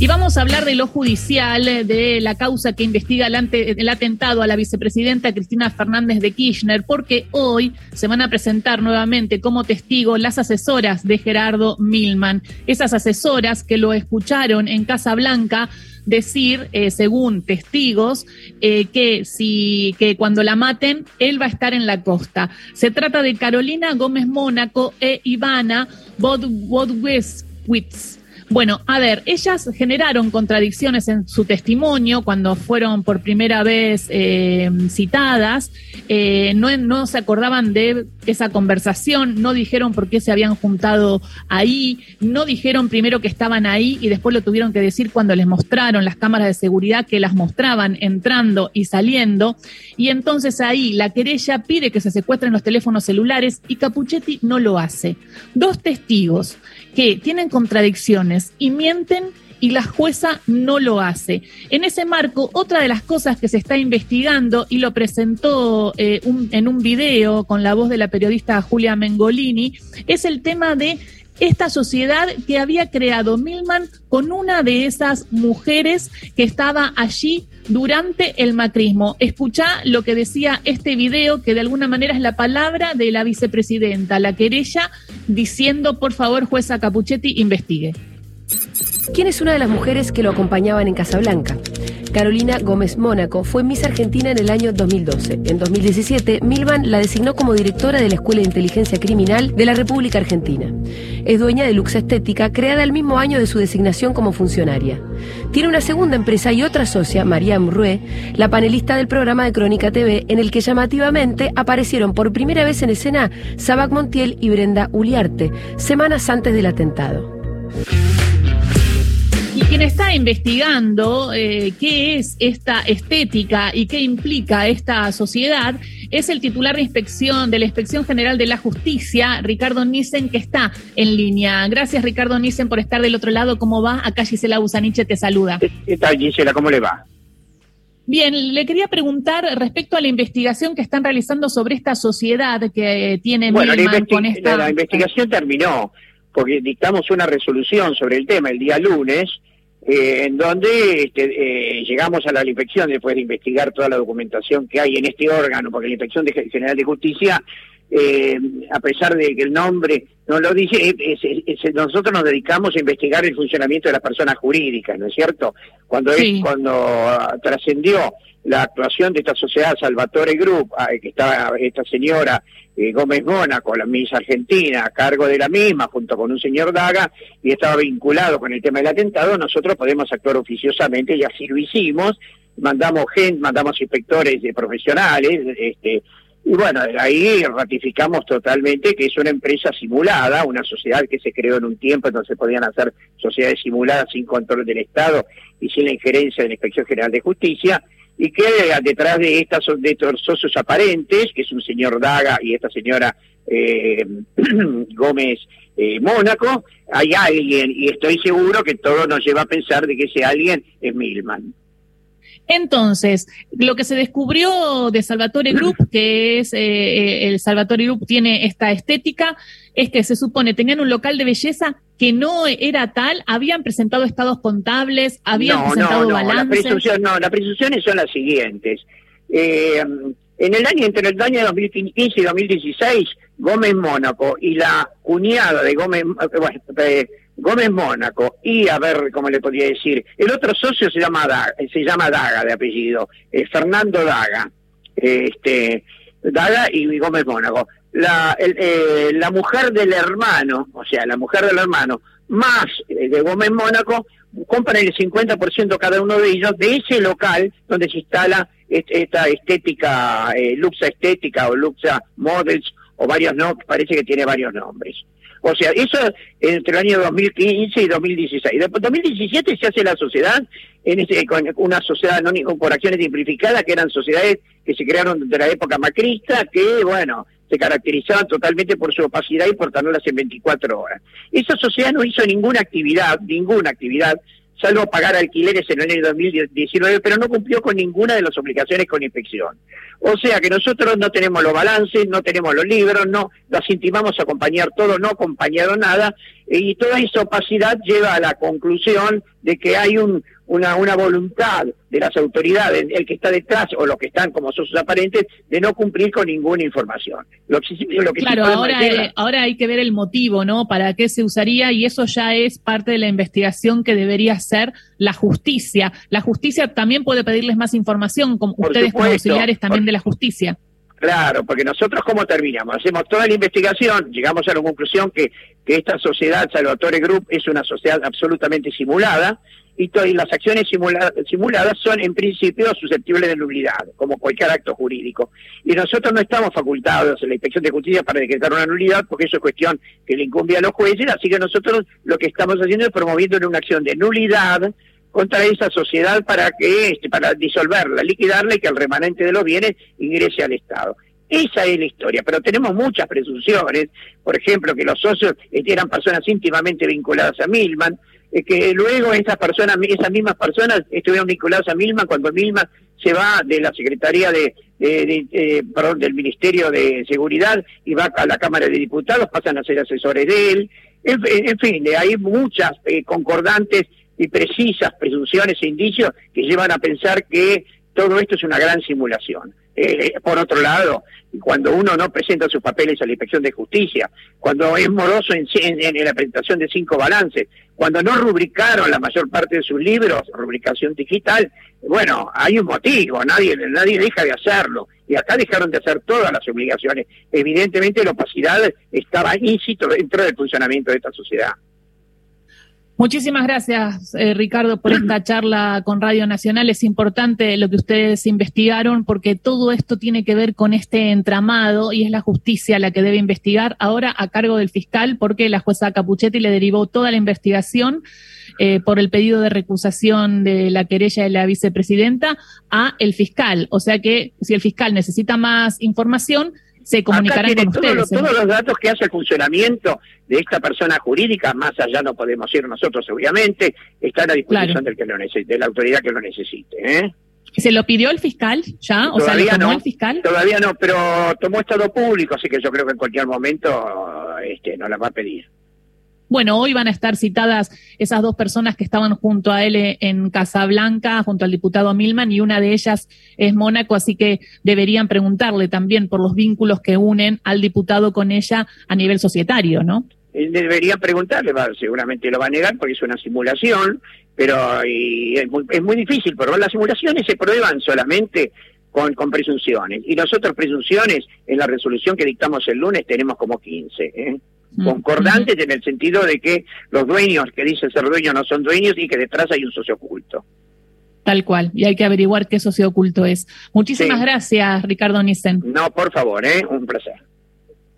Y vamos a hablar de lo judicial, de la causa que investiga el, atentado a la vicepresidenta Cristina Fernández de Kirchner, porque hoy se van a presentar nuevamente como testigo las asesoras de Gerardo Milman. Esas asesoras que lo escucharon en Casa Blanca decir, eh, según testigos, eh, que si que cuando la maten él va a estar en la costa. Se trata de Carolina Gómez Mónaco e Ivana Bodweswitz. Bueno, a ver, ellas generaron contradicciones en su testimonio cuando fueron por primera vez eh, citadas, eh, no, no se acordaban de esa conversación, no dijeron por qué se habían juntado ahí, no dijeron primero que estaban ahí y después lo tuvieron que decir cuando les mostraron las cámaras de seguridad que las mostraban entrando y saliendo. Y entonces ahí la querella pide que se secuestren los teléfonos celulares y Capuchetti no lo hace. Dos testigos que tienen contradicciones y mienten y la jueza no lo hace. En ese marco, otra de las cosas que se está investigando y lo presentó eh, en un video con la voz de la periodista Julia Mengolini es el tema de esta sociedad que había creado Milman con una de esas mujeres que estaba allí durante el macrismo. Escucha lo que decía este video, que de alguna manera es la palabra de la vicepresidenta, la querella, diciendo, por favor, jueza Capuchetti, investigue. ¿Quién es una de las mujeres que lo acompañaban en Casablanca? Carolina Gómez Mónaco fue Miss Argentina en el año 2012. En 2017, Milvan la designó como directora de la Escuela de Inteligencia Criminal de la República Argentina. Es dueña de Lux Estética, creada el mismo año de su designación como funcionaria. Tiene una segunda empresa y otra socia, María Rue, la panelista del programa de Crónica TV, en el que llamativamente aparecieron por primera vez en escena Sabac Montiel y Brenda Uliarte, semanas antes del atentado. Quien está investigando eh, qué es esta estética y qué implica esta sociedad es el titular de inspección de la Inspección General de la Justicia, Ricardo Nissen, que está en línea. Gracias, Ricardo Nissen, por estar del otro lado. ¿Cómo va? Acá Gisela Busaniche te saluda. ¿Qué tal, Gisela? ¿Cómo le va? Bien, le quería preguntar respecto a la investigación que están realizando sobre esta sociedad que tiene bueno, la, con esta... la investigación terminó porque dictamos una resolución sobre el tema el día lunes eh, en donde este, eh, llegamos a la inspección después de investigar toda la documentación que hay en este órgano, porque la Inspección General de Justicia, eh, a pesar de que el nombre no lo dice, nosotros nos dedicamos a investigar el funcionamiento de las personas jurídicas, ¿no es cierto? Cuando, es, cuando ah, trascendió la actuación de esta sociedad Salvatore Group, ah, que estaba esta señora eh, Gómez Mónaco, la Miss Argentina, a cargo de la misma, junto con un señor Daga, y estaba vinculado con el tema del atentado, nosotros podemos actuar oficiosamente y así lo hicimos. Mandamos gente, mandamos inspectores de profesionales, este, y bueno, ahí ratificamos totalmente que es una empresa simulada, una sociedad que se creó en un tiempo en se podían hacer sociedades simuladas sin control del Estado y sin la injerencia de la Inspección General de Justicia, y que detrás de estas de estos socios aparentes, que es un señor Daga y esta señora eh, Gómez eh, Mónaco, hay alguien, y estoy seguro que todo nos lleva a pensar de que ese alguien es Milman. Entonces, lo que se descubrió de Salvatore Group, que es eh, el Salvatore Group tiene esta estética, es que se supone tenían un local de belleza que no era tal, habían presentado estados contables, habían presentado no, no, balances. no, las presunciones son las siguientes. Eh, en el año, entre el año 2015 y 2016, Gómez Mónaco y la cuñada de Gómez, eh, Gómez Mónaco y, a ver cómo le podría decir, el otro socio se llama Daga, se llama Daga de apellido, eh, Fernando Daga, este, Daga y Gómez Mónaco la, eh, la mujer del hermano, o sea, la mujer del hermano, más eh, de Gómez Mónaco, compran el 50% cada uno de ellos de ese local donde se instala esta estética, eh, Luxa Estética o Luxa Models, o varios no, parece que tiene varios nombres. O sea, eso entre el año 2015 y 2016. Después, 2017 se hace la sociedad, en ese, con una sociedad no por acciones simplificadas, que eran sociedades que se crearon de la época macrista, que, bueno, se caracterizaban totalmente por su opacidad y por tenerlas en 24 horas. Esa sociedad no hizo ninguna actividad, ninguna actividad, salvo pagar alquileres en el año 2019, pero no cumplió con ninguna de las obligaciones con inspección. O sea que nosotros no tenemos los balances, no tenemos los libros, no las intimamos a acompañar todo, no acompañaron nada, y toda esa opacidad lleva a la conclusión de que hay un, una, una voluntad de las autoridades, el que está detrás o los que están como socios aparentes, de no cumplir con ninguna información. Lo que, claro, ahora, eh, ahora hay que ver el motivo, ¿no? ¿Para qué se usaría? Y eso ya es parte de la investigación que debería hacer la justicia. La justicia también puede pedirles más información, como ustedes como auxiliares también de la justicia. Claro, porque nosotros cómo terminamos, hacemos toda la investigación, llegamos a la conclusión que, que esta sociedad Salvatore Group es una sociedad absolutamente simulada, y, las acciones simuladas son en principio susceptibles de nulidad, como cualquier acto jurídico. Y nosotros no estamos facultados en la Inspección de Justicia para decretar una nulidad, porque eso es cuestión que le incumbe a los jueces, así que nosotros lo que estamos haciendo es promoviendo una acción de nulidad contra esa sociedad para que este, para disolverla, liquidarla y que el remanente de los bienes ingrese al Estado. Esa es la historia, pero tenemos muchas presunciones, por ejemplo, que los socios eran personas íntimamente vinculadas a Milman, que luego esas personas, esas mismas personas estuvieron vinculadas a Milman cuando Milman se va de la Secretaría de, eh, perdón, del Ministerio de Seguridad y va a la Cámara de Diputados, pasan a ser asesores de él. En, fin, hay muchas eh, concordantes y precisas presunciones e indicios que llevan a pensar que todo esto es una gran simulación. Eh, por otro lado, cuando uno no presenta sus papeles a la Inspección de Justicia, cuando es moroso en, la presentación de cinco balances, cuando no rubricaron la mayor parte de sus libros, rubricación digital, bueno, hay un motivo, nadie, nadie deja de hacerlo. Y acá dejaron de hacer todas las obligaciones. Evidentemente la opacidad estaba íncito dentro del funcionamiento de esta sociedad. Muchísimas gracias, eh, Ricardo, por esta charla con Radio Nacional. Es importante lo que ustedes investigaron porque todo esto tiene que ver con este entramado y es la justicia la que debe investigar ahora a cargo del fiscal porque la jueza Capuchetti le derivó toda la investigación eh, por el pedido de recusación de la querella de la vicepresidenta a el fiscal. O sea que si el fiscal necesita más información, se comunicarán con ustedes. todos los datos que hace el funcionamiento de esta persona jurídica, más allá no podemos ir nosotros obviamente, está a la disposición del que lo de la autoridad que lo necesite. ¿eh? ¿Se lo pidió el fiscal ya? O sea, ¿lo tomó el fiscal? Todavía no, pero tomó estado público, así que yo creo que en cualquier momento este, no la va a pedir. Bueno, hoy van a estar citadas esas dos personas que estaban junto a él en Casablanca, junto al diputado Milman, y una de ellas es Mónaco, así que deberían preguntarle también por los vínculos que unen al diputado con ella a nivel societario, ¿no? Deberían preguntarle, seguramente lo va a negar porque es una simulación, pero es, muy, es muy difícil, pero las simulaciones se prueban solamente con, con, presunciones. Y nosotros presunciones en la resolución que dictamos el lunes tenemos como 15. ¿eh? Concordantes en el sentido de que los dueños que dicen ser dueños no son dueños y que detrás hay un socio oculto. Tal cual, y hay que averiguar qué socio oculto es. Muchísimas gracias, Ricardo Nissen. No, por favor, ¿eh? un placer.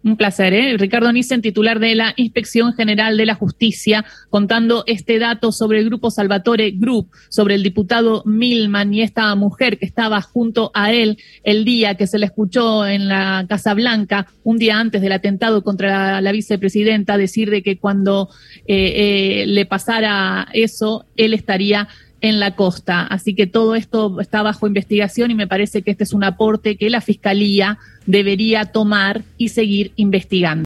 Un placer, ¿eh? Ricardo Nissen, titular de la Inspección General de la Justicia, contando este dato sobre el grupo Salvatore Group, sobre el diputado Milman y esta mujer que estaba junto a él el día que se le escuchó en la Casa Blanca, un día antes del atentado contra la, vicepresidenta, decir de que cuando eh, eh, le pasara eso, él estaría en la costa. Así que todo esto está bajo investigación y me parece que este es un aporte que la Fiscalía debería tomar y seguir investigando.